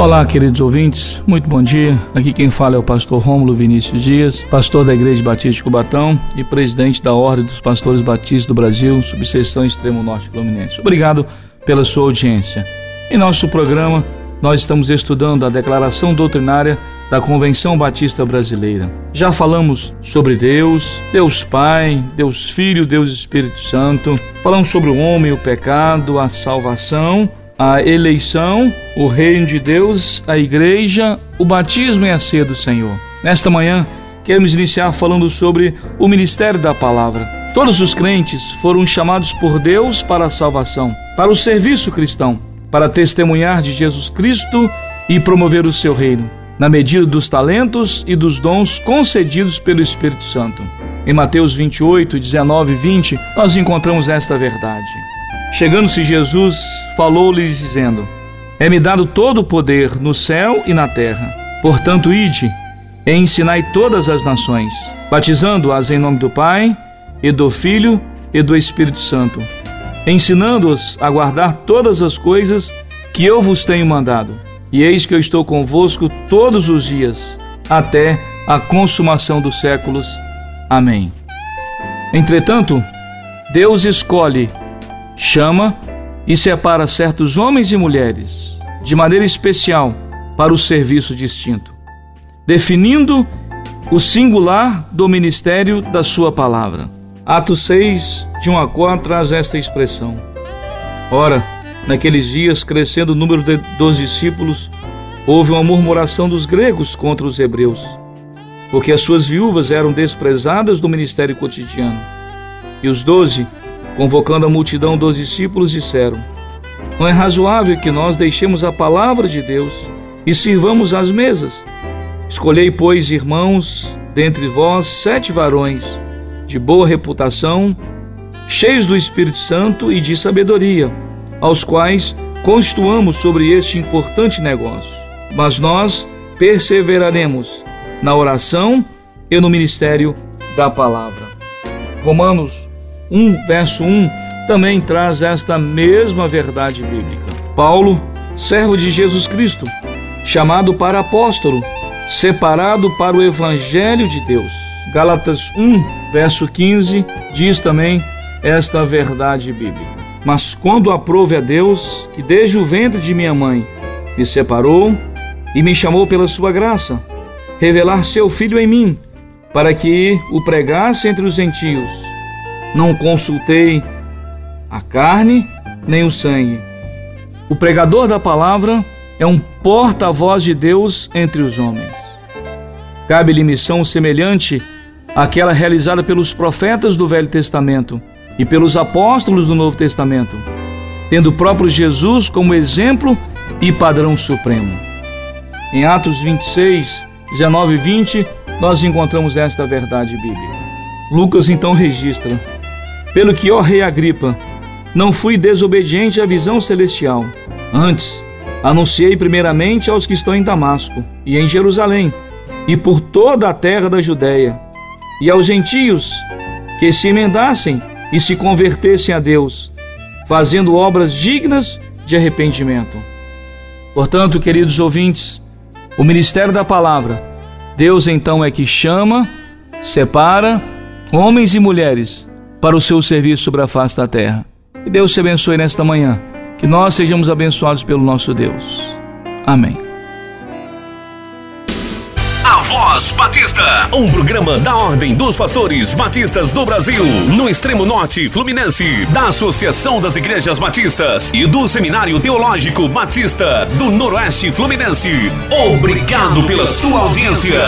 Olá, queridos ouvintes, muito bom dia. Aqui quem fala é o pastor Rômulo Vinícius Dias, pastor da Igreja Batista de Cubatão e presidente da Ordem dos Pastores Batistas do Brasil, subseção Extremo Norte Fluminense. Obrigado pela sua audiência. Em nosso programa, nós estamos estudando a declaração doutrinária da Convenção Batista Brasileira. Já falamos sobre Deus, Deus Pai, Deus Filho, Deus Espírito Santo. Falamos sobre o homem, o pecado, a salvação a eleição, o reino de Deus, a igreja, o batismo e a ceia do Senhor. Nesta manhã, queremos iniciar falando sobre o ministério da palavra. Todos os crentes foram chamados por Deus para a salvação, para o serviço cristão, para testemunhar de Jesus Cristo e promover o seu reino, na medida dos talentos e dos dons concedidos pelo Espírito Santo. Em Mateus 28, 19 e 20, nós encontramos esta verdade. Chegando-se Jesus, falou-lhes dizendo: É-me dado todo o poder no céu e na terra. Portanto, ide e ensinai todas as nações, batizando-as em nome do Pai, e do Filho e do Espírito Santo, ensinando-os a guardar todas as coisas que eu vos tenho mandado. E eis que eu estou convosco todos os dias, até a consumação dos séculos. Amém. Entretanto, Deus escolhe chama e separa certos homens e mulheres, de maneira especial, para o serviço distinto, definindo o singular do ministério da Sua palavra. Atos 6, de 1 a 4, traz esta expressão. Ora, naqueles dias, crescendo o número de, dos discípulos, houve uma murmuração dos gregos contra os hebreus, porque as suas viúvas eram desprezadas do ministério cotidiano. E os doze, Convocando a multidão dos discípulos, disseram: Não é razoável que nós deixemos a palavra de Deus e sirvamos às mesas. Escolhei, pois, irmãos, dentre vós sete varões de boa reputação, cheios do Espírito Santo e de sabedoria, aos quais constituamos sobre este importante negócio. Mas nós perseveraremos na oração e no ministério da palavra. Romanos 1, verso 1, também traz esta mesma verdade bíblica. Paulo, servo de Jesus Cristo, chamado para apóstolo, separado para o evangelho de Deus. Gálatas 1, verso 15, diz também esta verdade bíblica. Mas quando aprove a Deus, que desde o ventre de minha mãe me separou e me chamou pela sua graça, revelar seu filho em mim, para que o pregasse entre os gentios, não consultei a carne nem o sangue. O pregador da palavra é um porta-voz de Deus entre os homens. Cabe-lhe missão semelhante àquela realizada pelos profetas do Velho Testamento e pelos apóstolos do Novo Testamento, tendo o próprio Jesus como exemplo e padrão supremo. Em Atos 26, 19 e 20, nós encontramos esta verdade bíblica. Lucas então registra: pelo que, ó rei Agripa, não fui desobediente à visão celestial. Antes, anunciei primeiramente aos que estão em Damasco e em Jerusalém, e por toda a terra da Judéia, e aos gentios que se emendassem e se convertessem a Deus, fazendo obras dignas de arrependimento. Portanto, queridos ouvintes, o ministério da palavra, Deus então é que chama, separa homens e mulheres para o seu serviço sobre a face da terra. Que Deus te abençoe nesta manhã. Que nós sejamos abençoados pelo nosso Deus. Amém. A Voz Batista, um programa da Ordem dos Pastores Batistas do Brasil, no extremo norte fluminense, da Associação das Igrejas Batistas e do Seminário Teológico Batista do Noroeste Fluminense. Obrigado pela sua audiência.